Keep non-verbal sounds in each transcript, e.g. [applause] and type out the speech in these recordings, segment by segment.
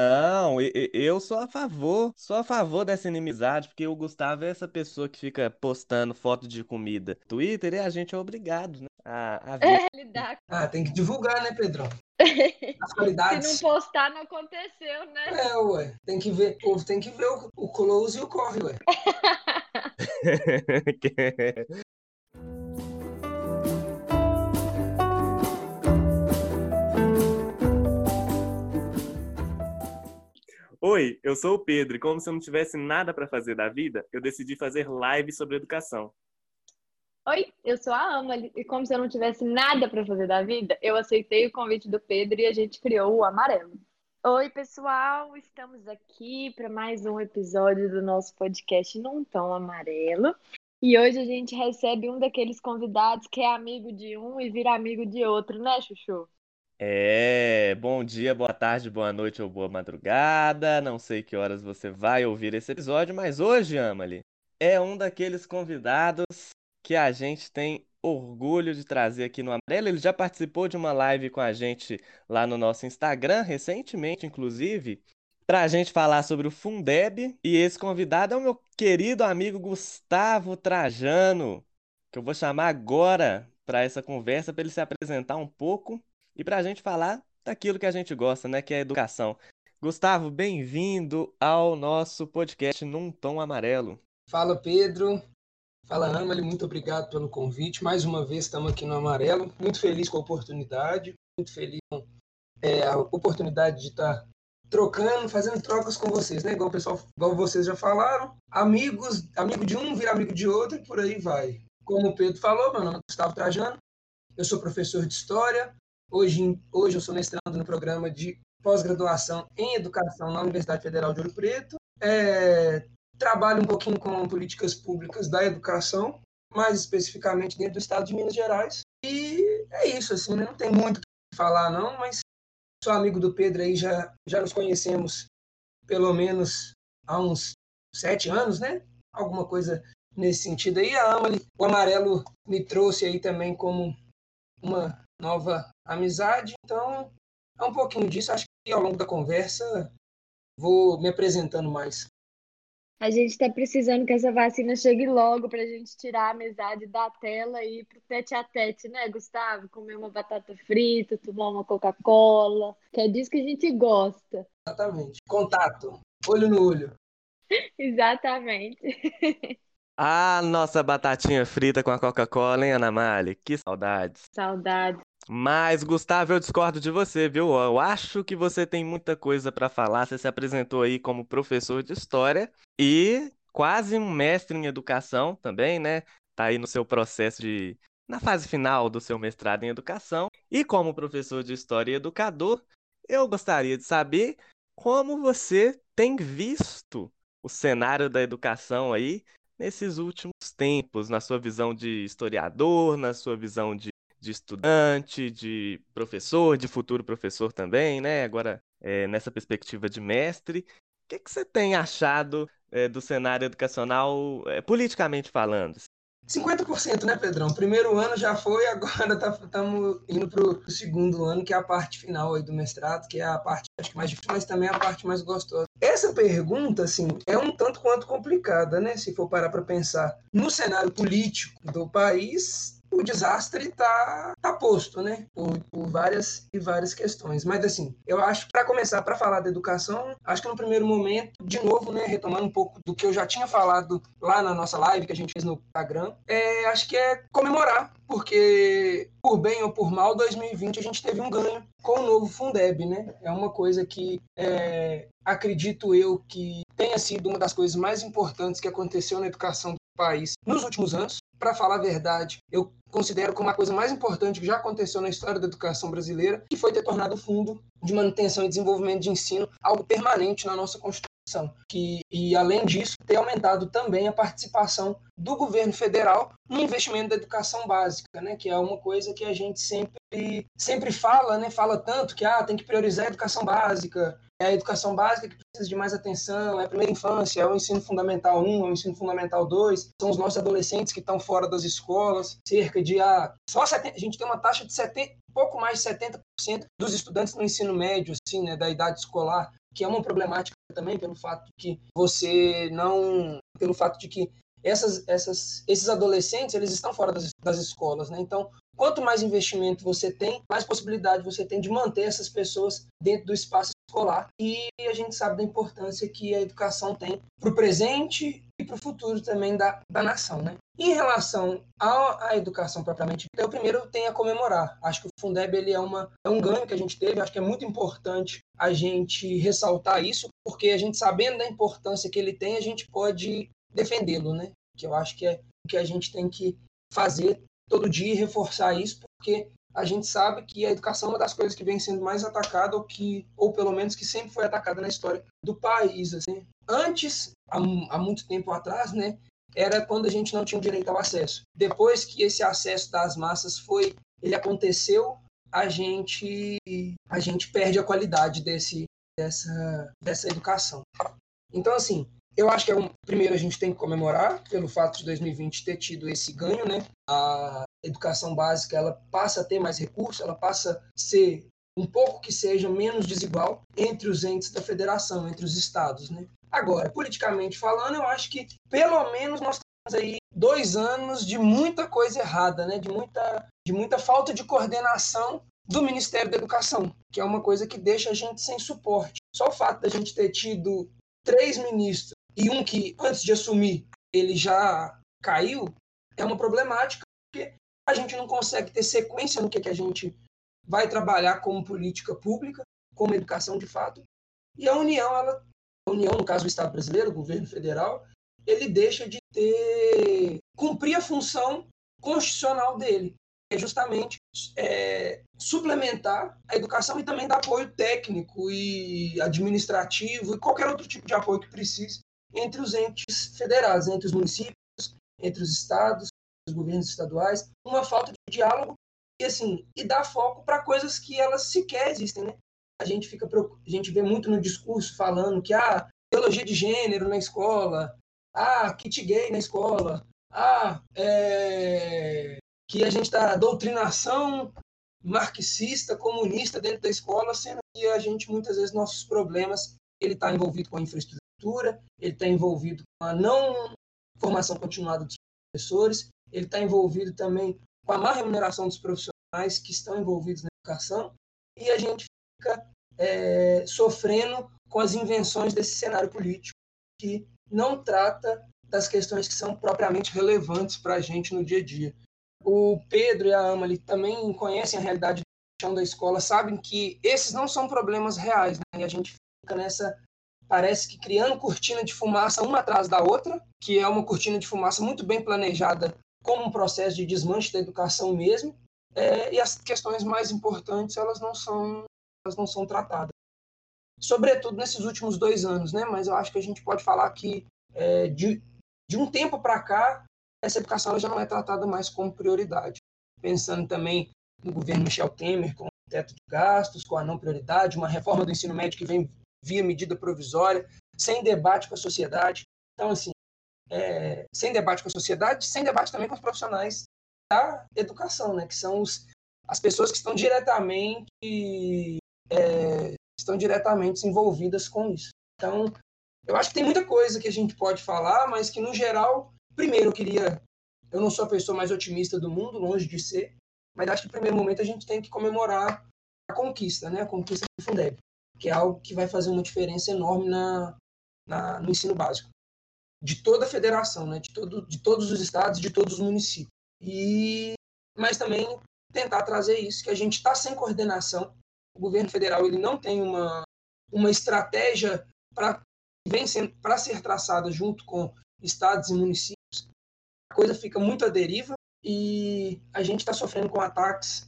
Não, eu sou a favor, sou a favor dessa inimizade, porque o Gustavo é essa pessoa que fica postando foto de comida no Twitter e a gente é obrigado, né? A, a ver. É, lidar. Ah, tem que divulgar, né, Pedrão? [laughs] As Se qualidades. não postar, não aconteceu, né? É, ué. Tem que ver, o povo tem que ver o, o close e o corre, ué. [laughs] Oi, eu sou o Pedro e como se eu não tivesse nada para fazer da vida, eu decidi fazer live sobre educação. Oi, eu sou a Ama e como se eu não tivesse nada para fazer da vida, eu aceitei o convite do Pedro e a gente criou o Amarelo. Oi, pessoal, estamos aqui para mais um episódio do nosso podcast Num Tom Amarelo. E hoje a gente recebe um daqueles convidados que é amigo de um e vira amigo de outro, né, Chuchu? É, bom dia, boa tarde, boa noite ou boa madrugada. Não sei que horas você vai ouvir esse episódio, mas hoje, Amali, é um daqueles convidados que a gente tem orgulho de trazer aqui no Amarelo. Ele já participou de uma live com a gente lá no nosso Instagram, recentemente, inclusive, para a gente falar sobre o Fundeb. E esse convidado é o meu querido amigo Gustavo Trajano, que eu vou chamar agora para essa conversa, para ele se apresentar um pouco e para a gente falar daquilo que a gente gosta, né, que é educação. Gustavo, bem-vindo ao nosso podcast Num Tom Amarelo. Fala, Pedro. Fala, Amali. Muito obrigado pelo convite. Mais uma vez estamos aqui no Amarelo. Muito feliz com a oportunidade. Muito feliz com é, a oportunidade de estar trocando, fazendo trocas com vocês, né? Igual o pessoal, igual vocês já falaram. Amigos, amigo de um vira amigo de outro e por aí vai. Como o Pedro falou, meu nome é Gustavo Trajano. Eu sou professor de História, Hoje, hoje eu sou mestrando no programa de pós-graduação em Educação na Universidade Federal de Ouro Preto. É, trabalho um pouquinho com políticas públicas da educação, mais especificamente dentro do estado de Minas Gerais. E é isso, assim, né? não tem muito o que falar, não, mas sou amigo do Pedro aí, já, já nos conhecemos pelo menos há uns sete anos, né? Alguma coisa nesse sentido aí. A Amali, o Amarelo me trouxe aí também como uma nova amizade. Então, é um pouquinho disso. Acho que ao longo da conversa vou me apresentando mais. A gente está precisando que essa vacina chegue logo para a gente tirar a amizade da tela e ir pro tete a tete, né, Gustavo? Comer uma batata frita, tomar uma Coca-Cola, que é disso que a gente gosta. Exatamente. Contato, olho no olho. [laughs] Exatamente. [laughs] Ah, nossa batatinha frita com a Coca-Cola, hein, Ana Mali? Que saudades. Saudades. Mas, Gustavo, eu discordo de você, viu? Eu acho que você tem muita coisa para falar. Você se apresentou aí como professor de história e quase um mestre em educação também, né? Tá aí no seu processo de na fase final do seu mestrado em educação. E como professor de história e educador, eu gostaria de saber como você tem visto o cenário da educação aí nesses últimos tempos, na sua visão de historiador, na sua visão de de estudante, de professor, de futuro professor também, né? Agora, é, nessa perspectiva de mestre, o que, que você tem achado é, do cenário educacional, é, politicamente falando? 50%, né, Pedrão? Primeiro ano já foi, agora estamos [laughs] tá, indo para o segundo ano, que é a parte final aí do mestrado, que é a parte acho que mais difícil, mas também é a parte mais gostosa. Essa pergunta, assim, é um tanto quanto complicada, né? Se for parar para pensar no cenário político do país, o desastre está tá posto, né? Por, por, várias e várias questões. Mas, assim, eu acho, para começar, para falar da educação, acho que no primeiro momento, de novo, né, retomando um pouco do que eu já tinha falado lá na nossa live que a gente fez no Instagram, é, acho que é comemorar, porque, por bem ou por mal, 2020 a gente teve um ganho com o novo Fundeb, né? É uma coisa que é, acredito eu que tenha sido uma das coisas mais importantes que aconteceu na educação país nos últimos anos. Para falar a verdade, eu considero como a coisa mais importante que já aconteceu na história da educação brasileira, que foi ter tornado o Fundo de Manutenção e Desenvolvimento de Ensino algo permanente na nossa Constituição. Que, e, além disso, ter aumentado também a participação do governo federal no investimento da educação básica, né, que é uma coisa que a gente sempre, sempre fala, né, fala tanto que ah, tem que priorizar a educação básica, é a educação básica que precisa de mais atenção, é a primeira infância, é o ensino fundamental 1, é o ensino fundamental 2, são os nossos adolescentes que estão fora das escolas, cerca de ah, só 70, a gente tem uma taxa de 70, pouco mais de 70% dos estudantes no ensino médio, assim, né, da idade escolar, que é uma problemática também pelo fato que você não, pelo fato de que essas, essas, esses adolescentes eles estão fora das, das escolas, né? Então, quanto mais investimento você tem, mais possibilidade você tem de manter essas pessoas dentro do espaço escolar. E a gente sabe da importância que a educação tem para o presente e para o futuro também da, da nação, né? Em relação à, educação propriamente eu primeiro tenho a comemorar. Acho que o Fundeb ele é, uma, é um ganho que a gente teve, acho que é muito importante a gente ressaltar isso, porque a gente sabendo da importância que ele tem, a gente pode defendê-lo, né? Que eu acho que é o que a gente tem que fazer todo dia e reforçar isso, porque a gente sabe que a educação é uma das coisas que vem sendo mais atacada, ou que, ou pelo menos que sempre foi atacada na história do país. Assim. Antes, há, há muito tempo atrás, né, era quando a gente não tinha direito ao acesso. Depois que esse acesso das massas foi, ele aconteceu, a gente a gente perde a qualidade desse dessa dessa educação. Então assim, eu acho que é um, primeiro a gente tem que comemorar pelo fato de 2020 ter tido esse ganho, né? A educação básica ela passa a ter mais recursos, ela passa a ser um pouco que seja menos desigual entre os entes da federação, entre os estados, né? Agora, politicamente falando, eu acho que pelo menos nós temos aí dois anos de muita coisa errada, né? De muita, de muita falta de coordenação do Ministério da Educação, que é uma coisa que deixa a gente sem suporte. Só o fato da gente ter tido três ministros e um que, antes de assumir, ele já caiu, é uma problemática, porque a gente não consegue ter sequência no que, que a gente vai trabalhar como política pública, como educação de fato. E a União, ela, a União, no caso do Estado brasileiro, o governo federal, ele deixa de ter cumprir a função constitucional dele, que é justamente é, suplementar a educação e também dar apoio técnico e administrativo e qualquer outro tipo de apoio que precise entre os entes federados, entre os municípios, entre os estados, os governos estaduais, uma falta de diálogo e assim e dar foco para coisas que elas sequer existem, né? A gente fica a gente vê muito no discurso falando que ah, teologia de gênero na escola, ah, kit gay na escola, ah, é... que a gente está doutrinação marxista, comunista dentro da escola, sendo que a gente muitas vezes nossos problemas ele está envolvido com a infraestrutura ele está envolvido com a não formação continuada dos professores, ele está envolvido também com a má remuneração dos profissionais que estão envolvidos na educação, e a gente fica é, sofrendo com as invenções desse cenário político que não trata das questões que são propriamente relevantes para a gente no dia a dia. O Pedro e a Amali também conhecem a realidade da escola, sabem que esses não são problemas reais, né? e a gente fica nessa parece que criando cortina de fumaça uma atrás da outra, que é uma cortina de fumaça muito bem planejada como um processo de desmanche da educação mesmo, é, e as questões mais importantes elas não são elas não são tratadas, sobretudo nesses últimos dois anos, né? Mas eu acho que a gente pode falar que é, de, de um tempo para cá essa educação já não é tratada mais como prioridade, pensando também no governo Michel Temer com o teto de gastos, com a não prioridade, uma reforma do ensino médio que vem via medida provisória, sem debate com a sociedade. Então, assim, é, sem debate com a sociedade, sem debate também com os profissionais da educação, né, que são os, as pessoas que estão diretamente é, estão diretamente envolvidas com isso. Então, eu acho que tem muita coisa que a gente pode falar, mas que no geral, primeiro eu queria, eu não sou a pessoa mais otimista do mundo, longe de ser, mas acho que no primeiro momento a gente tem que comemorar a conquista, né, a conquista do Fundeb que é algo que vai fazer uma diferença enorme na, na, no ensino básico de toda a federação, né? de, todo, de todos os estados, de todos os municípios. E, mas também tentar trazer isso, que a gente está sem coordenação. O governo federal ele não tem uma, uma estratégia para para ser traçada junto com estados e municípios. A coisa fica muito à deriva e a gente está sofrendo com ataques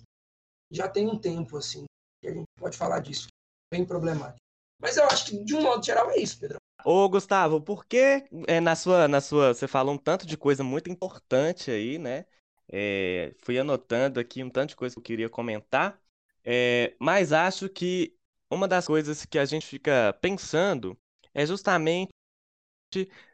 já tem um tempo, assim, que a gente pode falar disso bem problemático. Mas eu acho que, de um modo geral, é isso, Pedro. Ô, Gustavo, por que é, na sua, na sua. Você falou um tanto de coisa muito importante aí, né? É, fui anotando aqui um tanto de coisa que eu queria comentar, é, mas acho que uma das coisas que a gente fica pensando é justamente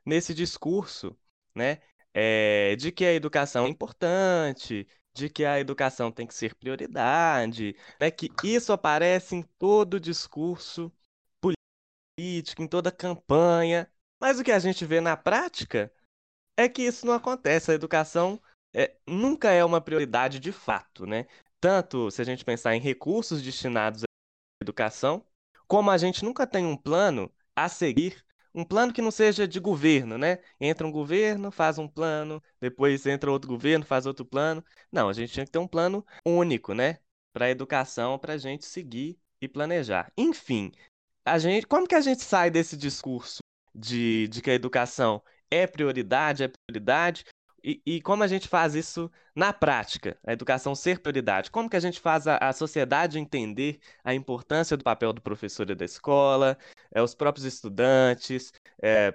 nesse discurso, né, é, de que a educação é importante, de que a educação tem que ser prioridade, né, que isso aparece em todo discurso político, em toda campanha, mas o que a gente vê na prática é que isso não acontece. A educação é, nunca é uma prioridade de fato, né? Tanto se a gente pensar em recursos destinados à educação, como a gente nunca tem um plano a seguir, um plano que não seja de governo, né? Entra um governo, faz um plano, depois entra outro governo, faz outro plano. Não, a gente tinha que ter um plano único, né? Para a educação, para a gente seguir e planejar. Enfim, a gente, como que a gente sai desse discurso de, de que a educação é prioridade, é prioridade, e, e, como a gente faz isso na prática, a educação ser prioridade? Como que a gente faz a, a sociedade entender a importância do papel do professor e da escola, é, os próprios estudantes, é,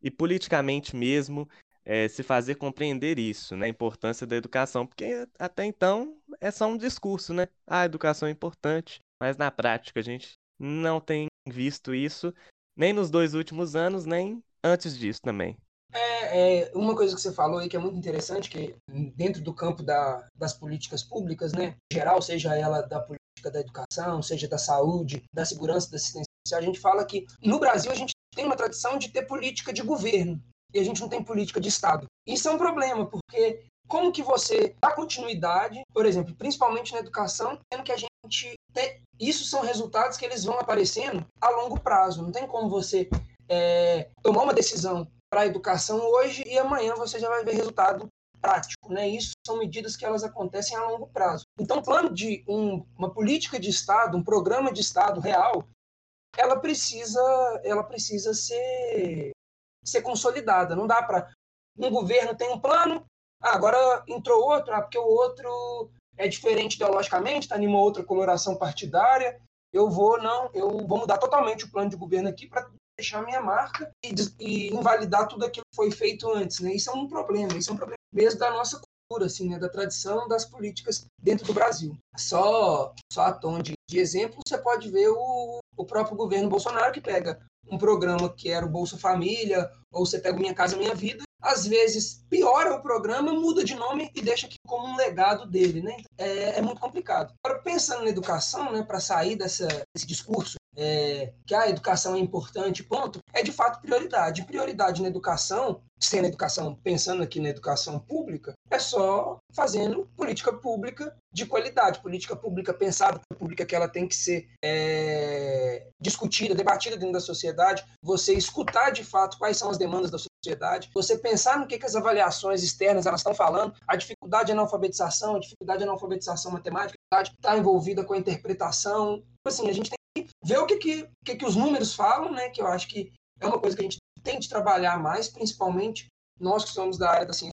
e politicamente mesmo é, se fazer compreender isso, né, a importância da educação, porque até então é só um discurso, né? Ah, a educação é importante, mas na prática a gente não tem visto isso nem nos dois últimos anos, nem antes disso também. É, é, uma coisa que você falou aí que é muito interessante, que dentro do campo da, das políticas públicas, né, em geral, seja ela da política da educação, seja da saúde, da segurança, da assistência social, a gente fala que no Brasil a gente tem uma tradição de ter política de governo e a gente não tem política de Estado. Isso é um problema, porque como que você dá continuidade, por exemplo, principalmente na educação, tendo que a gente tem... Isso são resultados que eles vão aparecendo a longo prazo. Não tem como você é, tomar uma decisão para a educação hoje e amanhã você já vai ver resultado prático, né? Isso são medidas que elas acontecem a longo prazo. Então, plano de um, uma política de Estado, um programa de Estado real, ela precisa, ela precisa ser, ser consolidada. Não dá para um governo tem um plano, ah, agora entrou outro, ah, porque o outro é diferente ideologicamente, está em uma outra coloração partidária. Eu vou não, eu vou mudar totalmente o plano de governo aqui para deixar minha marca e, e, invalidar tudo aquilo que foi feito antes, né? Isso é um problema, isso é um problema mesmo da nossa cultura, assim, né? Da tradição das políticas dentro do Brasil. Só, só a tom de, de exemplo, você pode ver o, o próprio governo Bolsonaro que pega um programa que era o Bolsa Família, ou você pega Minha Casa Minha Vida, às vezes piora o programa, muda de nome e deixa aqui como um legado dele, né? É, é muito complicado. Agora, pensando na educação, né, para sair dessa, desse discurso é, que a educação é importante, ponto, é de fato prioridade. Prioridade na educação, sendo educação, pensando aqui na educação pública, é só fazendo política pública de qualidade, política pública pensada, pública que ela tem que ser é, discutida, debatida dentro da sociedade, você escutar de fato quais são as demandas da sociedade, você pensar no que, que as avaliações externas elas estão falando, a dificuldade de analfabetização, a dificuldade de analfabetização matemática, está envolvida com a interpretação, assim, a gente tem ver o que, que, que, que os números falam, né? Que eu acho que é uma coisa que a gente tem de trabalhar mais, principalmente nós que somos da área da ciência.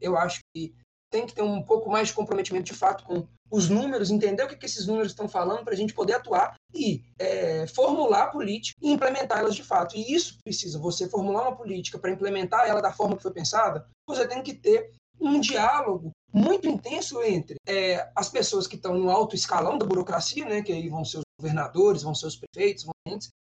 Eu acho que tem que ter um pouco mais de comprometimento de fato com os números, entender o que, que esses números estão falando para a gente poder atuar e é, formular a política e implementá-las de fato. E isso precisa, você formular uma política para implementar ela da forma que foi pensada, você tem que ter um diálogo muito intenso entre é, as pessoas que estão no alto escalão da burocracia, né, que aí vão ser os governadores, vão ser os prefeitos, vão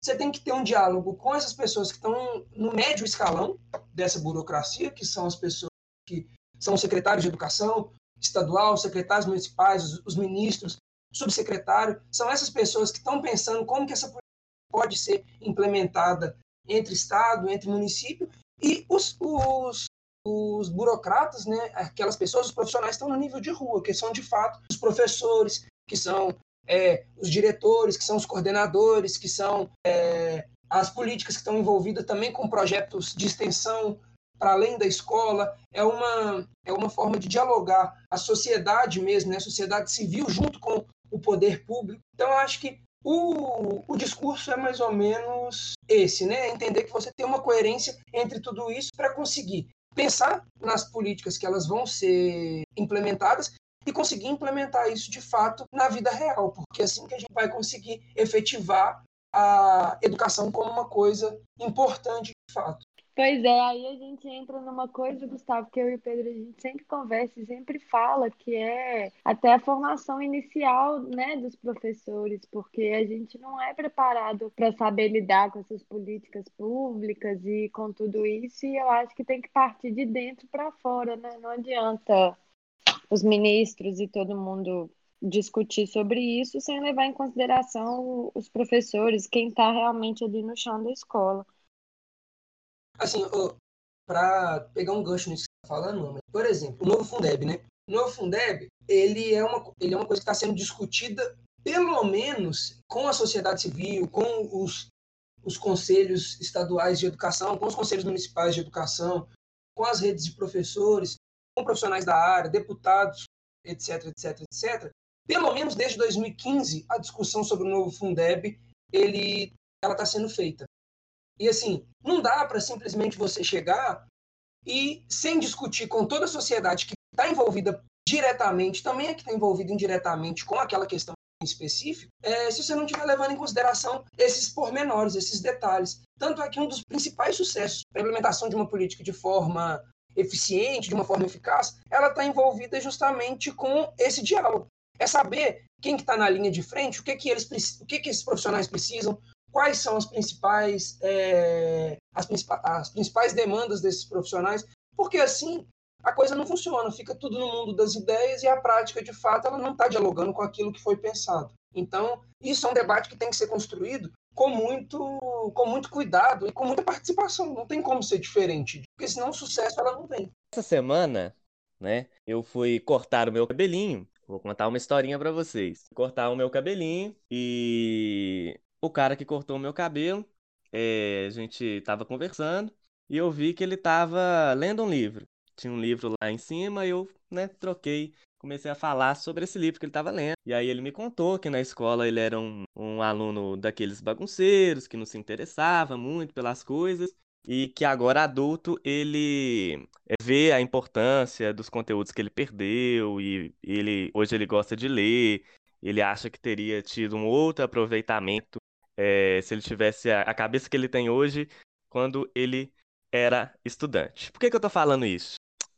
você tem que ter um diálogo com essas pessoas que estão no médio escalão dessa burocracia, que são as pessoas que são os secretários de educação estadual, os secretários municipais, os ministros, subsecretário, são essas pessoas que estão pensando como que essa política pode ser implementada entre estado, entre município. E os, os, os burocratas, né, aquelas pessoas, os profissionais estão no nível de rua, que são de fato os professores, que são é, os diretores, que são os coordenadores, que são é, as políticas que estão envolvidas também com projetos de extensão para além da escola. É uma, é uma forma de dialogar a sociedade mesmo, né, a sociedade civil junto com o poder público. Então, eu acho que o, o discurso é mais ou menos esse, né? Entender que você tem uma coerência entre tudo isso para conseguir pensar nas políticas que elas vão ser implementadas e conseguir implementar isso de fato na vida real, porque é assim que a gente vai conseguir efetivar a, educação como uma coisa importante de fato. Pois é, aí a gente entra numa coisa, Gustavo, que eu e o Pedro a gente sempre conversa e sempre fala, que é até a formação inicial, né, dos professores, porque a gente não é preparado para saber lidar com essas políticas públicas e com tudo isso, e eu acho que tem que partir de dentro para fora, né? Não adianta os ministros e todo mundo discutir sobre isso sem levar em consideração os professores, quem está realmente ali no chão da escola. Assim, para pegar um gancho nisso que você está falando, por exemplo, o novo Fundeb, né? O novo Fundeb, ele é uma, ele é uma coisa que está sendo discutida, pelo menos, com a sociedade civil, com os, os conselhos estaduais de educação, com os conselhos municipais de educação, com as redes de professores, com profissionais da área, deputados, etc, etc, etc. Pelo menos desde 2015, a discussão sobre o novo Fundeb, ele, ela está sendo feita. E assim, não dá para simplesmente você chegar e, sem discutir com toda a sociedade que está envolvida diretamente, também é que está envolvida indiretamente com aquela questão em específico, é, se você não estiver levando em consideração esses pormenores, esses detalhes. Tanto é que um dos principais sucessos para a implementação de uma política de forma eficiente, de uma forma eficaz, ela está envolvida justamente com esse diálogo. É saber quem que está na linha de frente, o que que eles, o que que esses profissionais precisam, quais são as principais, é, as, as principais demandas desses profissionais, porque assim a coisa não funciona, fica tudo no mundo das ideias e a prática, de fato, ela não está dialogando com aquilo que foi pensado. Então, isso é um debate que tem que ser construído com muito, com muito cuidado e com muita participação. Não tem como ser diferente, porque senão o sucesso ela não vem. Essa semana, né, eu fui cortar o meu cabelinho. Vou contar uma historinha para vocês. Cortar o meu cabelinho e o cara que cortou o meu cabelo, é, a gente tava conversando e eu vi que ele tava lendo um livro. Tinha um livro lá em cima e eu, né, troquei, comecei a falar sobre esse livro que ele estava lendo. E aí ele me contou que na escola ele era um, um aluno daqueles bagunceiros, que não se interessava muito pelas coisas e que agora adulto ele é, vê a importância dos conteúdos que ele perdeu e ele hoje ele gosta de ler, ele acha que teria tido um outro aproveitamento é, se ele tivesse a, a, cabeça que ele tem hoje quando ele era estudante. Por que, que eu tô falando isso?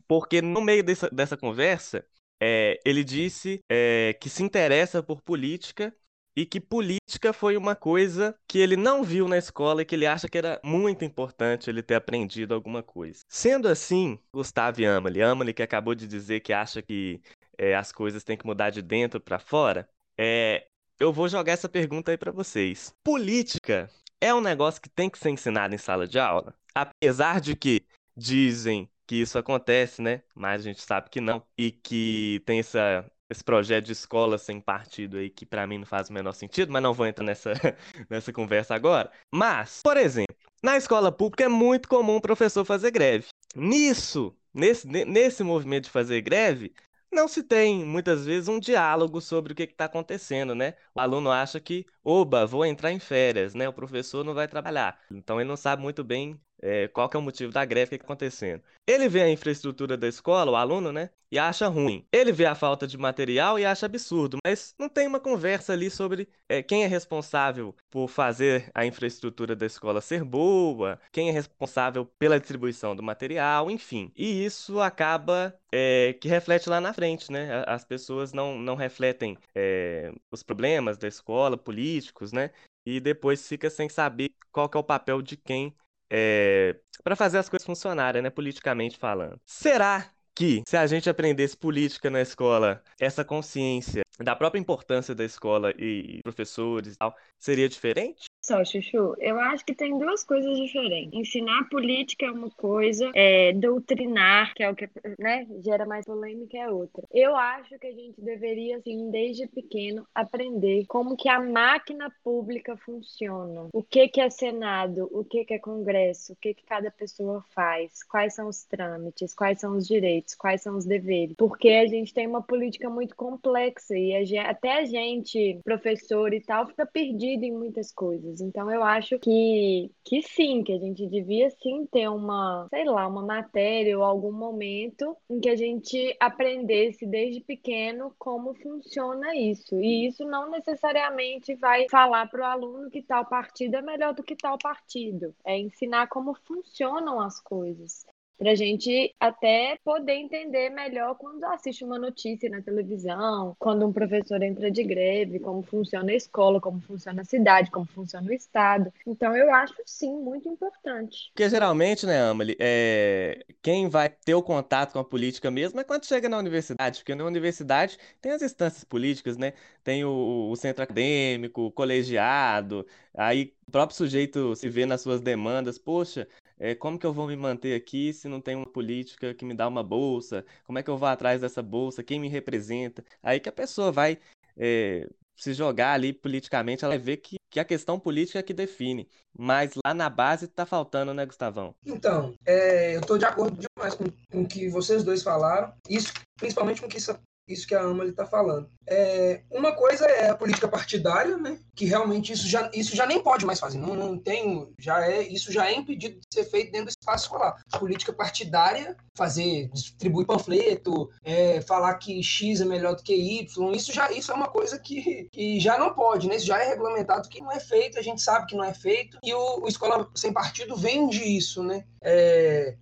Porque no meio dessa, dessa conversa, é, ele disse é, que se interessa por política e que política foi uma coisa que ele não viu na escola e que ele acha que era muito importante ele ter aprendido alguma coisa. Sendo assim, Gustavo Amali, Amali que acabou de dizer que acha que é, as coisas têm que mudar de dentro para fora, é, eu vou jogar essa pergunta aí para vocês. Política é um negócio que tem que ser ensinado em sala de aula? Apesar de que dizem que isso acontece, né? Mas a gente sabe que não. E que tem essa, esse projeto de escola sem partido aí que para mim não faz o menor sentido, mas não vou entrar nessa, [laughs] nessa conversa agora. Mas, por exemplo, na escola pública é muito comum o professor fazer greve. Nisso, nesse, nesse movimento de fazer greve, não se tem muitas vezes um diálogo sobre o que está acontecendo, né? O aluno acha que, oba, vou entrar em férias, né? O professor não vai trabalhar. Então ele não sabe muito bem é, qual que é o motivo da greve, que está acontecendo. Ele vê a infraestrutura da escola, o aluno, né? E acha ruim. Ele vê a falta de material e acha absurdo, mas não tem uma conversa ali sobre é, quem é responsável por fazer a infraestrutura da escola ser boa, quem é responsável pela distribuição do material, enfim. E isso acaba é, que reflete lá na frente, né? As pessoas não, não refletem é, os problemas da escola, políticos, né? E depois fica sem saber qual é o papel de quem é, para fazer as coisas funcionarem, né, politicamente falando. Será que se a gente aprendesse política na escola, essa consciência da própria importância da escola e professores e tal, seria diferente? Só, Chuchu, eu acho que tem duas coisas diferentes. Ensinar política é uma coisa, é, doutrinar, que é o que né, gera mais polêmica, é outra. Eu acho que a gente deveria, assim, desde pequeno, aprender como que a máquina pública funciona. O que, que é Senado, o que, que é Congresso, o que, que cada pessoa faz, quais são os trâmites, quais são os direitos, quais são os deveres. Porque a gente tem uma política muito complexa e a gente, até a gente, professor e tal, fica perdido em muitas coisas. Coisas. Então eu acho que, que sim, que a gente devia sim ter uma, sei lá, uma matéria ou algum momento em que a gente aprendesse desde pequeno como funciona isso. E isso não necessariamente vai falar para o aluno que tal partido é melhor do que tal partido. É ensinar como funcionam as coisas para a gente até poder entender melhor quando assiste uma notícia na televisão, quando um professor entra de greve, como funciona a escola, como funciona a cidade, como funciona o estado. Então eu acho sim muito importante. Porque geralmente, né, Amelie, é... quem vai ter o contato com a política mesmo é quando chega na universidade, porque na universidade tem as instâncias políticas, né? Tem o, o centro acadêmico, o colegiado, aí o próprio sujeito se vê nas suas demandas, poxa, é, como que eu vou me manter aqui se não tem uma política que me dá uma bolsa? Como é que eu vou atrás dessa bolsa? Quem me representa? Aí que a pessoa vai é, se jogar ali politicamente, ela vai ver que, que a questão política é que define. Mas lá na base tá faltando, né, Gustavão? Então, é, eu tô de acordo demais com, com o que vocês dois falaram. Isso, principalmente com o que isso que a Ama está falando. É, uma coisa é a política partidária, né? Que realmente isso já, isso já nem pode mais fazer. Não, não tem, já é, isso já é impedido de ser feito dentro do espaço escolar. política partidária, fazer, distribuir panfleto, é, falar que X é melhor do que Y, isso já isso é uma coisa que, que já não pode, né? Isso já é regulamentado que não é feito, a gente sabe que não é feito, e o, o Escola Sem Partido vende isso, né? É,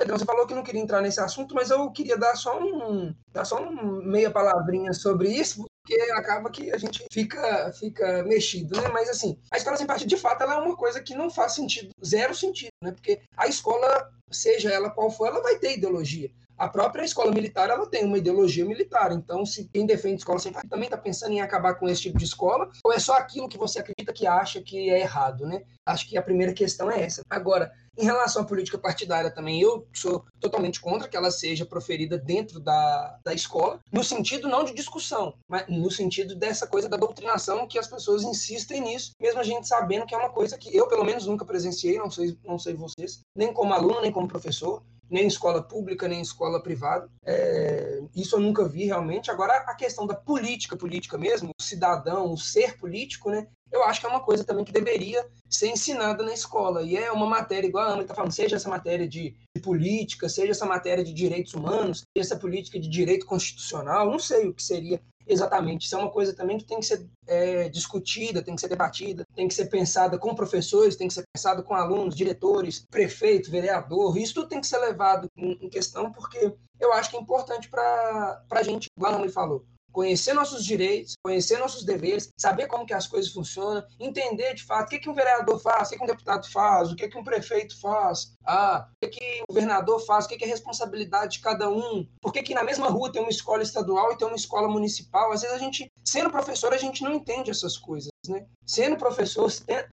Pedro, você falou que não queria entrar nesse assunto, mas eu queria dar só um, dar só um meia palavrinha sobre isso, porque acaba que a gente fica, fica mexido, né? Mas assim, a escola sem partido, de fato, ela é uma coisa que não faz sentido, zero sentido, né? Porque a escola, seja ela qual for, ela vai ter ideologia. A própria escola militar ela tem uma ideologia militar. Então, se quem defende escola sem partido também está pensando em acabar com esse tipo de escola, ou é só aquilo que você acredita que acha que é errado, né? Acho que a primeira questão é essa. Agora, em relação à política partidária também, eu sou totalmente contra que ela seja proferida dentro da, da escola, no sentido não de discussão, mas no sentido dessa coisa da doutrinação, que as pessoas insistem nisso, mesmo a gente sabendo que é uma coisa que eu, pelo menos, nunca presenciei, não sei, não sei vocês, nem como aluno, nem como professor nem escola pública, nem escola privada. É, isso eu nunca vi realmente. Agora, a questão da política, política mesmo, o cidadão, o ser político, né? Eu acho que é uma coisa também que deveria ser ensinada na escola. E é uma matéria, igual a Ana está falando, seja essa matéria de, de, política, seja essa matéria de direitos humanos, essa política de direito constitucional, não sei o que seria Exatamente. Isso é uma coisa também que tem que ser é, discutida, tem que ser debatida, tem que ser pensada com professores, tem que ser pensada com alunos, diretores, prefeito, vereador. Isso tudo tem que ser levado em, em questão, porque eu acho que é importante para a gente, igual a Mãe falou, conhecer nossos direitos, conhecer nossos deveres, saber como que as coisas funcionam, entender de fato o que, que um vereador faz, o que, que um deputado faz, o que, que um prefeito faz, ah, o que, que o governador faz, o que, que é responsabilidade de cada um, por que, que na mesma rua tem uma escola estadual e tem uma escola municipal. Às vezes a gente, sendo professor, a gente não entende essas coisas. Né? Sendo professor,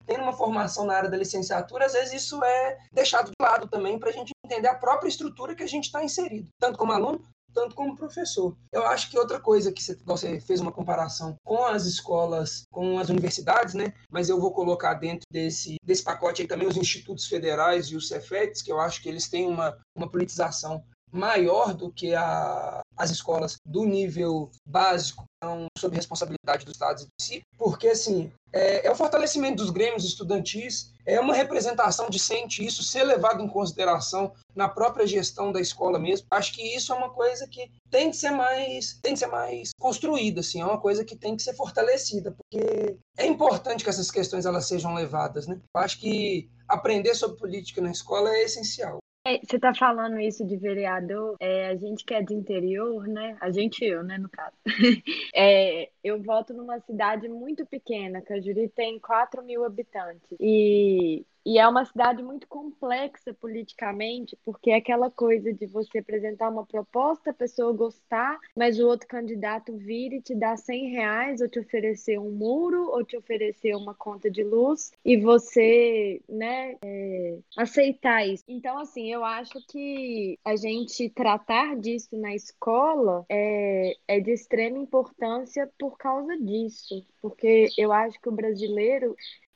tendo uma formação na área da licenciatura, às vezes isso é deixado de lado também para a gente entender a própria estrutura que a gente está inserido, tanto como aluno tanto como professor. Eu acho que outra coisa que você fez uma comparação com as escolas, com as universidades, né? Mas eu vou colocar dentro desse, desse pacote aí também os institutos federais e os Cefetes, que eu acho que eles têm uma, uma politização maior do que a, as escolas do nível básico estão sob responsabilidade dos estados em si, porque assim é, é, o fortalecimento dos grêmios estudantis, é uma representação decente, isso ser levado em consideração na própria gestão da escola mesmo. Acho que isso é uma coisa que tem que ser mais, tem que ser mais construída, assim, é uma coisa que tem que ser fortalecida, porque é importante que essas questões elas sejam levadas, né? Acho que aprender sobre política na escola é essencial. É, você está falando isso de vereador, é, a gente que é de interior, né? A gente, eu, né, no caso. [laughs] É, eu voto numa cidade muito pequena, Cajuri tem 4 mil habitantes. E e é uma cidade muito complexa politicamente, porque é aquela coisa de você apresentar uma proposta, a pessoa gostar, mas o outro candidato vir e te dar 100 reais, ou te oferecer um muro, ou te oferecer uma conta de luz, e você, né, é, aceitar isso. Então, assim, eu acho que a gente tratar disso na escola é, é de extrema importância por causa disso, porque eu acho que o brasileiro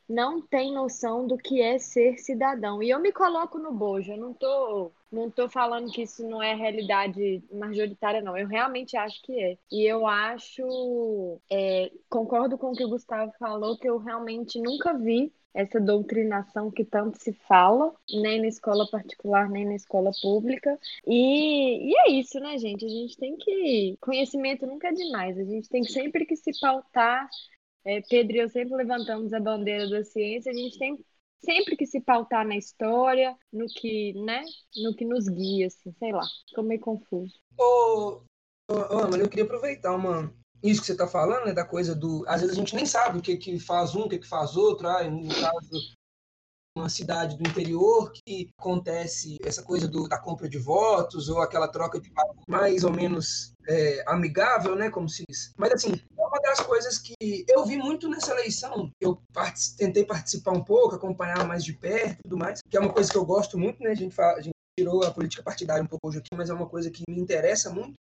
não tem noção do que é ser cidadão. E eu me coloco no bojo, eu não tô, não tô falando que isso não é realidade majoritária, não. Eu realmente acho que é. E eu acho, é, concordo com o que o Gustavo falou, que eu realmente nunca vi essa doutrinação que tanto se fala, nem na escola particular, nem na escola pública. E, e é isso, né, gente? A gente tem que. Conhecimento nunca é demais, a gente tem sempre que se pautar. É, Pedro e eu sempre levantamos a bandeira da ciência, a gente tem sempre que se pautar na história, no que, né, no que nos guia, assim, sei lá, ficou meio confuso. Ô, ô eu queria aproveitar uma, isso que você está falando, né, da coisa do. Às vezes a gente nem sabe o que, que faz um, o que, que faz outro. Ah, no caso, uma cidade do interior que acontece essa coisa do, da compra de votos ou aquela troca de mais ou menos é, amigável, né, como se diz. Mas assim, é uma das coisas que eu vi muito nessa eleição. Eu part tentei participar um pouco, acompanhar mais de perto, e tudo mais, que é uma coisa que eu gosto muito, né? A gente, fala, a gente tirou a política partidária um pouco hoje aqui, mas é uma coisa que me interessa muito.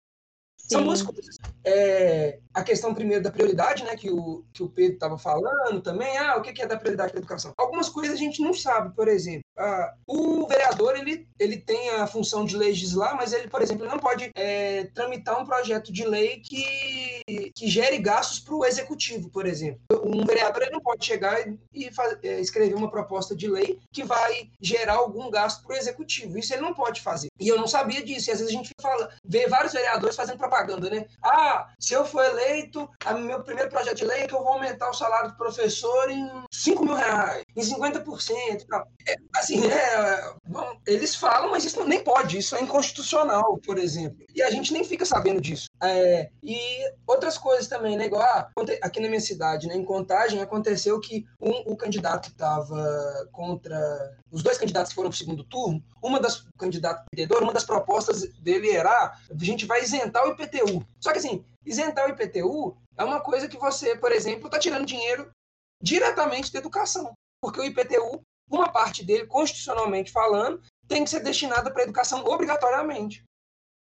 São duas coisas. É, a questão primeiro da prioridade, né, que o, que o Pedro estava falando também. Ah, o que é da prioridade para a educação? Algumas coisas a gente não sabe, por exemplo. Ah, o vereador ele, ele tem a função de legislar, mas ele, por exemplo, não pode é, tramitar um projeto de lei que, que gere gastos para o executivo, por exemplo. Um vereador ele não pode chegar e faz, é, escrever uma proposta de lei que vai gerar algum gasto para o executivo. Isso ele não pode fazer. E eu não sabia disso. E às vezes a gente fala, vê vários vereadores fazendo propaganda, né? Ah, se eu for eleito, a meu primeiro projeto de lei é que eu vou aumentar o salário do professor em 5 mil reais, em 50%. É, assim, é, eles falam, mas isso nem pode, isso é inconstitucional, por exemplo. E a gente nem fica sabendo disso. É, e outras coisas também, né? Igual ah, aqui na minha cidade, né, em Contagem, aconteceu que um, o candidato estava contra. Os dois candidatos que foram para o segundo turno, uma das candidatas perdedor, uma das propostas dele era: ah, a gente vai isentar o IPTU. Só que assim, isentar o IPTU é uma coisa que você, por exemplo, está tirando dinheiro diretamente da educação. Porque o IPTU, uma parte dele, constitucionalmente falando, tem que ser destinada para educação obrigatoriamente.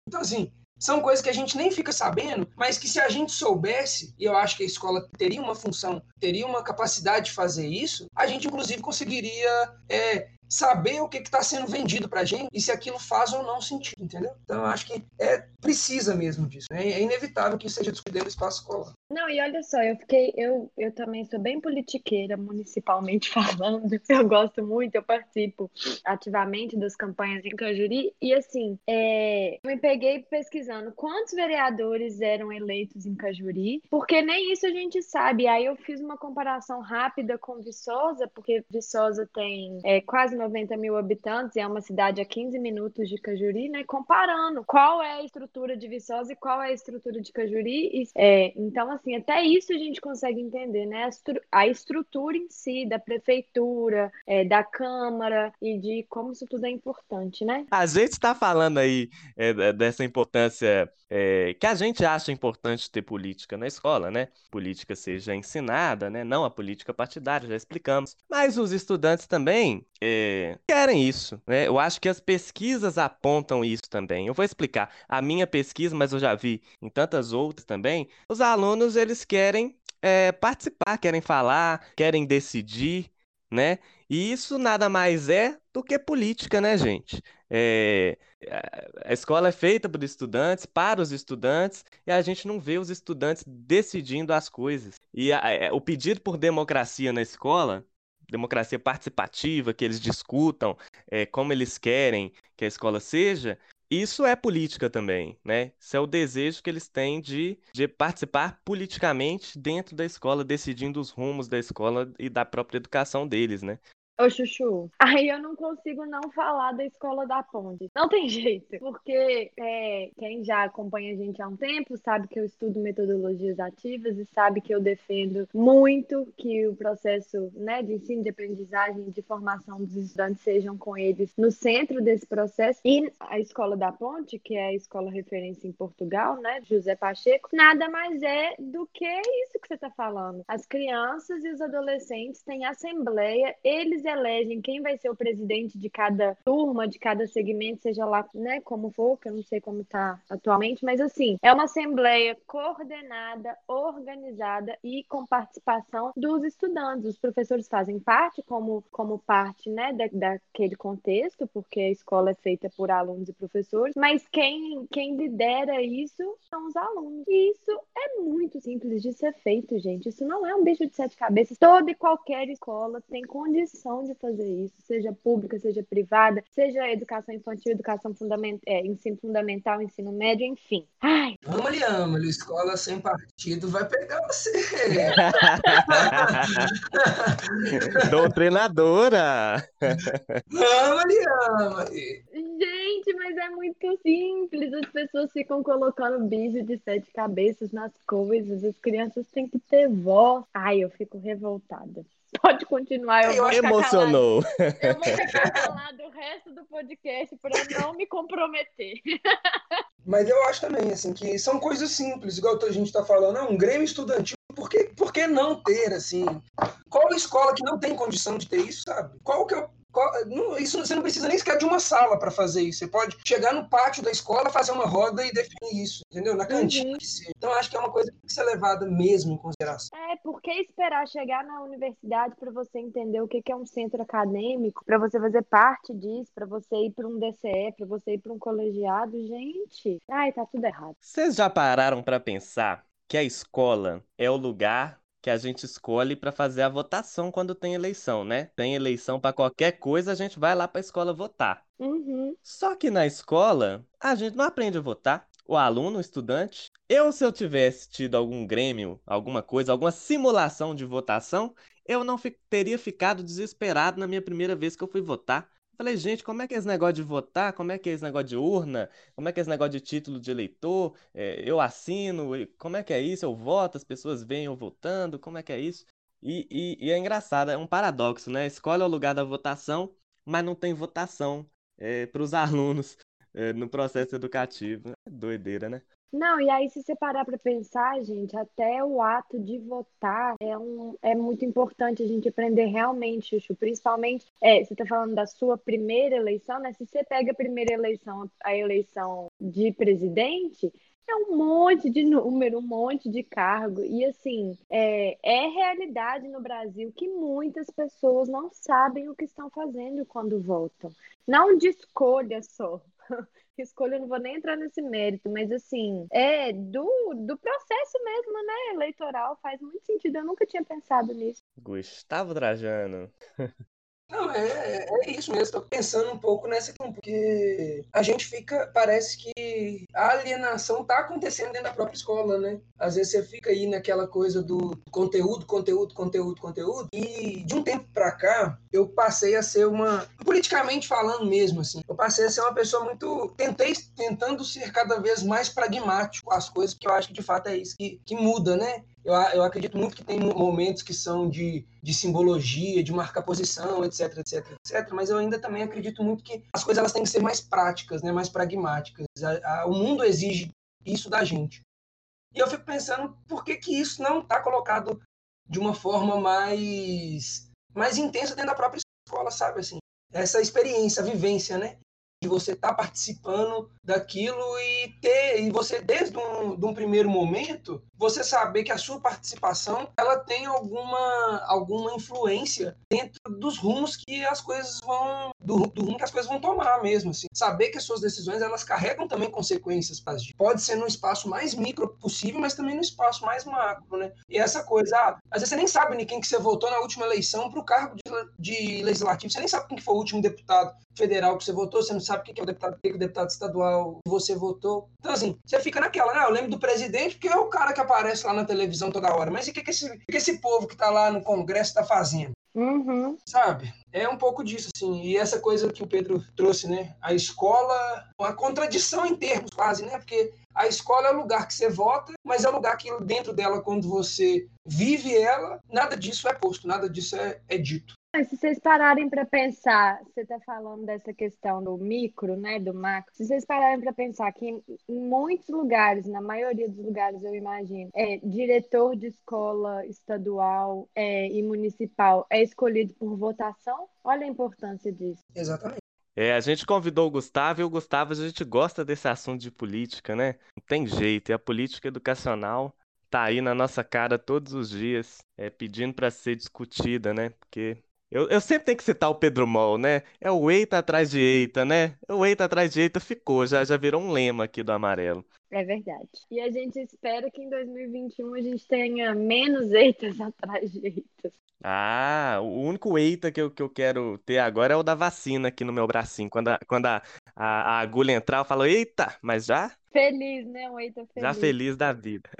Então, assim, são coisas que a gente nem fica sabendo, mas que se a gente soubesse, e eu acho que a escola teria uma função, teria uma capacidade de fazer isso, a gente, inclusive, conseguiria é, saber o que está sendo vendido para a gente e se aquilo faz ou não sentido, entendeu? Então, acho que é precisa mesmo disso. Né? É inevitável que isso seja discutido no espaço escolar. Não, e olha só, eu fiquei, eu, eu também sou bem politiqueira, municipalmente [laughs] falando. Eu gosto muito, eu participo ativamente das campanhas em Cajuri. E assim, é, me peguei pesquisando quantos vereadores eram eleitos em Cajuri, porque nem isso a gente sabe. Aí eu fiz uma comparação rápida com Viçosa, porque Viçosa tem é, quase 90 mil habitantes é uma cidade a 15 minutos de Cajuri, né? Comparando qual é a estrutura de Viçosa e qual é a estrutura de Cajuri. E, é, então, assim, até isso a gente consegue entender, né? A, estru a estrutura em si da prefeitura, é, da Câmara e de como isso tudo é importante, né? A gente está falando aí é, dessa importância é, que a gente acha importante ter política na escola, né? Política seja ensinada, né? Não a política partidária, já explicamos. Mas os estudantes também é, querem isso, né? Eu acho que as pesquisas apontam isso também. Eu vou explicar a minha pesquisa, mas eu já vi em tantas outras também. Os alunos eles querem é, participar, querem falar, querem decidir, né? E isso nada mais é do que política, né, gente? É, a escola é feita por estudantes, para os estudantes, e a gente não vê os estudantes decidindo as coisas. E a, a, é, o pedido por democracia na escola, democracia participativa, que eles discutam é, como eles querem que a escola seja, isso é política também, né? Isso é o desejo que eles têm de, de participar politicamente dentro da escola, decidindo os rumos da escola e da própria educação deles, né? Ô, Chuchu, aí eu não consigo não falar da Escola da Ponte. Não tem [laughs] jeito, porque é, quem já acompanha a gente há um tempo sabe que eu estudo metodologias ativas e sabe que eu defendo muito que o processo né, de ensino, de aprendizagem, de formação dos estudantes sejam com eles no centro desse processo. E a Escola da Ponte, que é a escola referência em Portugal, né, José Pacheco, nada mais é do que isso que você está falando. As crianças e os adolescentes têm assembleia, eles elegem quem vai ser o presidente de cada turma, de cada segmento, seja lá, né, como for, que eu não sei como está atualmente, mas assim, é uma assembleia coordenada, organizada e com participação dos estudantes. Os professores fazem parte como, como parte, né, da, daquele contexto, porque a escola é feita por alunos e professores, mas quem, quem lidera isso são os alunos. E isso é muito simples de ser feito, gente. Isso não é um bicho de sete cabeças. Toda e qualquer escola tem condição de fazer isso, seja pública, seja privada, seja educação infantil, educação fundamental, é, ensino fundamental, ensino médio, enfim. Ai. Ama-lhe, ama-lhe. Escola sem partido vai pegar você. [laughs] Doutrinadora. Ama-lhe, ama-lhe. Gente, mas é muito simples. As pessoas ficam colocando bicho de sete cabeças nas coisas. As crianças têm que ter voz. Ai, eu fico revoltada. [laughs] Pode continuar. Eu, eu emocionou. [laughs] Eu vou ficar calado o resto do podcast para não me comprometer. [laughs] Mas eu acho também, assim, que são coisas simples, igual a gente está falando, é um Grêmio estudantil, por que, por que não ter, assim? Qual escola que não tem condição de ter isso, sabe? Qual que é o isso você não precisa nem sequer de uma sala para fazer isso. Você pode chegar no pátio da escola, fazer uma roda e definir isso, entendeu? Na cantina. Uhum. Então acho que é uma coisa que tem que ser levada mesmo em consideração. É, porque esperar chegar na universidade para você entender o que é um centro acadêmico, para você fazer parte disso, para você ir para um DCE, para você ir para um colegiado, gente. Ai, tá tudo errado. Vocês já pararam para pensar que a escola é o lugar que a gente escolhe para fazer a votação quando tem eleição, né? Tem eleição para qualquer coisa, a gente vai lá para a escola votar. Uhum. Só que na escola, a gente não aprende a votar. O aluno, o estudante. Eu, se eu tivesse tido algum grêmio, alguma coisa, alguma simulação de votação, eu não teria ficado desesperado na minha primeira vez que eu fui votar. Falei, gente, como é que é esse negócio de votar? Como é que é esse negócio de urna? Como é que é esse negócio de título de eleitor? É, eu assino? Como é que é isso? Eu voto, as pessoas veem eu votando? Como é que é isso? E, e, e é engraçado, é um paradoxo, né? É o lugar da votação, mas não tem votação é, para os [laughs] alunos é, no processo educativo. É doideira, né? Não, e aí se você parar para pensar, gente, até o ato de votar é, um, é muito importante a gente aprender realmente, Chuchu, principalmente, é, você está falando da sua primeira eleição, né? Se você pega a primeira eleição, a eleição de presidente, é um monte de número, um monte de cargo. E assim, é, é realidade no Brasil que muitas pessoas não sabem o que estão fazendo quando votam. Não de escolha só, [laughs] escolha, eu não vou nem entrar nesse mérito, mas assim, é do, do processo mesmo, né? Eleitoral faz muito sentido. Eu nunca tinha pensado nisso. Gustavo Trajano. [laughs] Não, é, é isso mesmo. Estou pensando um pouco nessa porque a gente fica, parece que a alienação está acontecendo dentro da própria escola, né? Às vezes você fica aí naquela coisa do conteúdo, conteúdo, conteúdo, conteúdo. E de um tempo para cá, eu passei a ser uma, politicamente falando mesmo, assim, eu passei a ser uma pessoa muito, tentei, tentando ser cada vez mais pragmático com as coisas, que eu acho que de fato é isso que, que muda, né? Eu, eu acredito muito que tem momentos que são de, de simbologia, de marcar posição, etc, etc, etc. Mas eu ainda também acredito muito que as coisas elas têm que ser mais práticas, né, mais pragmáticas. A, a, o mundo exige isso da gente. E eu fico pensando por que, que isso não está colocado de uma forma mais, mais intensa dentro da própria escola, sabe? Assim, essa experiência, a vivência, né? De você estar tá participando daquilo e ter e você desde um, de um primeiro momento você saber que a sua participação ela tem alguma alguma influência dentro dos rumos que as coisas vão do, do rumo que as coisas vão tomar mesmo assim. Saber que as suas decisões elas carregam também consequências para pode ser no espaço mais micro possível mas também no espaço mais macro né? E essa coisa ah, às vezes você nem sabe nem quem que você votou na última eleição para o cargo de, de legislativo você nem sabe quem que foi o último deputado federal que você votou você não sabe quem que é o deputado, quem que é o deputado estadual que você votou. Então, assim, você fica naquela, né? Eu lembro do presidente porque é o cara que aparece lá na televisão toda hora. Mas e o que, que, esse, que, esse povo que está lá no Congresso está fazendo? Uhum. Sabe? É um pouco disso, assim. E essa coisa que o Pedro trouxe, né? A escola, uma contradição em termos quase, né? Porque a escola é o lugar que você vota, mas é o lugar que dentro dela, quando você vive ela, nada disso é posto, nada disso é, é dito. Mas se vocês pararem para pensar, você está falando dessa questão do micro, né, do macro. Se vocês pararem para pensar que em muitos lugares, na maioria dos lugares, eu imagino, é diretor de escola estadual é, e municipal é escolhido por votação. Olha a importância disso. Exatamente. É, a gente convidou o Gustavo e o Gustavo, a gente gosta desse assunto de política, né? Não tem jeito, e a política educacional tá aí na nossa cara todos os dias, é, pedindo para ser discutida, né? Porque eu, eu sempre tenho que citar o Pedro Mol, né? É o eita atrás de eita, né? O eita atrás de eita ficou, já, já virou um lema aqui do amarelo. É verdade. E a gente espera que em 2021 a gente tenha menos eitas [laughs] atrás de eitas. Ah, o único eita que eu, que eu quero ter agora é o da vacina aqui no meu bracinho. Quando a, quando a, a, a agulha entrar, eu falo, eita, mas já? Feliz, né? Um eita feliz. Já feliz da vida.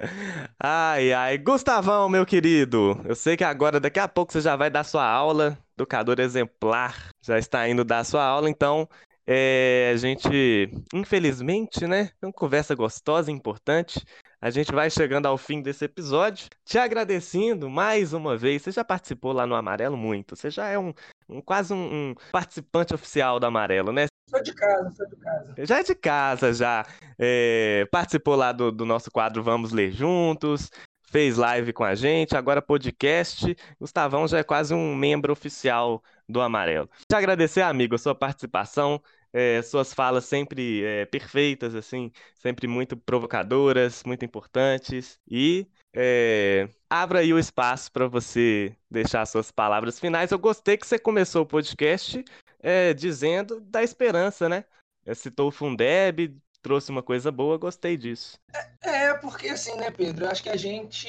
Ai, ai. Gustavão, meu querido, eu sei que agora, daqui a pouco, você já vai dar sua aula, educador exemplar, já está indo dar sua aula, então é, a gente, infelizmente, né? Uma conversa gostosa e importante. A gente vai chegando ao fim desse episódio, te agradecendo mais uma vez. Você já participou lá no Amarelo muito. Você já é um, um quase um, um, participante oficial do Amarelo, né? Sou de casa, sou de casa. Já é de casa, já. É, participou lá do, do nosso quadro Vamos Ler Juntos fez live com a gente, agora podcast. Gustavão já é quase um membro oficial do Amarelo. Te agradecer, amigo, a sua participação é, suas falas sempre é, perfeitas, assim, sempre muito provocadoras, muito importantes. E é, abra aí o espaço para você deixar suas palavras finais. Eu gostei que você começou o podcast é, dizendo da esperança, né? É, citou o Fundeb, trouxe uma coisa boa, gostei disso. É, é, porque assim, né, Pedro? Acho que a gente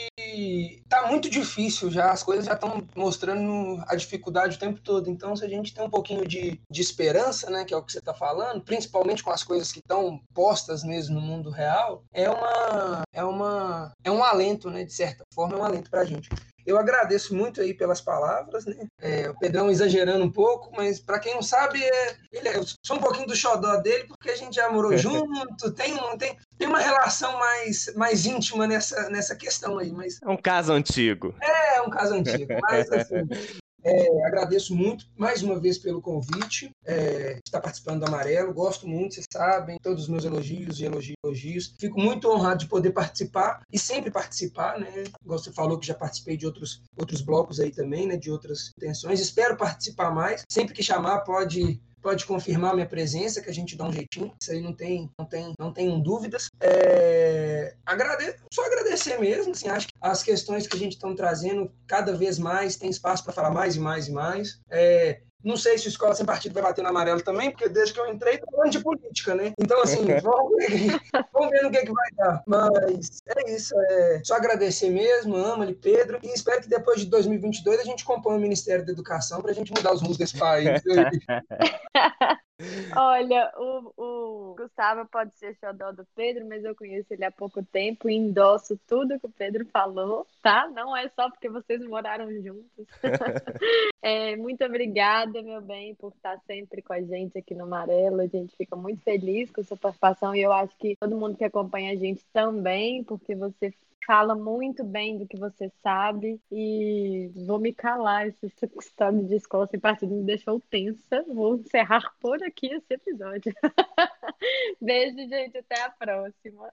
tá muito difícil já, as coisas já estão mostrando a dificuldade o tempo todo. Então, se a gente tem um pouquinho de, de esperança, né, que é o que você está falando, principalmente com as coisas que estão postas mesmo no mundo real, é uma é uma é um alento, né, de certa forma, é um alento para a gente. Eu agradeço muito aí pelas palavras, né? É, o Pedrão exagerando um pouco, mas para quem não sabe, é, ele é, eu sou um pouquinho do xodó dele, porque a gente já morou [laughs] junto, tem, tem, tem uma relação mais, mais íntima nessa, nessa questão aí. Mas... É um caso antigo. É, é um caso antigo. Mas, assim, [laughs] é, agradeço muito mais uma vez pelo convite, é, estar participando do Amarelo. Gosto muito, vocês sabem, todos os meus elogios e elogios. Fico muito honrado de poder participar e sempre participar, né? Você falou que já participei de outros, outros blocos aí também, né? De outras intenções. Espero participar mais. Sempre que chamar, pode pode confirmar minha presença, que a gente dá um jeitinho. Isso aí não tem, não tem, não tenho dúvidas. É, agradeço, só agradecer mesmo. Assim, acho que as questões que a gente está trazendo cada vez mais tem espaço para falar mais e mais e mais. É, não sei se o Escola Sem Partido vai bater no amarelo também, porque desde que eu entrei, tô falando de política, né? Então, assim, vamos ver, vamos ver no que, que vai dar. Mas é isso, é só agradecer mesmo, amo-lhe, Pedro, e espero que depois de 2022 a gente componha o Ministério da Educação para a gente mudar os rumos desse país. [laughs] Olha, o, o Gustavo pode ser xodó do Pedro, mas eu conheço ele há pouco tempo e endosso tudo que o Pedro falou, tá? Não é só porque vocês moraram juntos. [laughs] é, muito obrigada, meu bem, por estar sempre com a gente aqui no Amarelo. A gente fica muito feliz com a sua participação e eu acho que todo mundo que acompanha a gente também, porque você fala muito bem do que você sabe e vou me calar. Essa história de escola sem partido me deixou tensa. Vou encerrar por aqui esse episódio. [laughs] Beijo, gente. Até a próxima.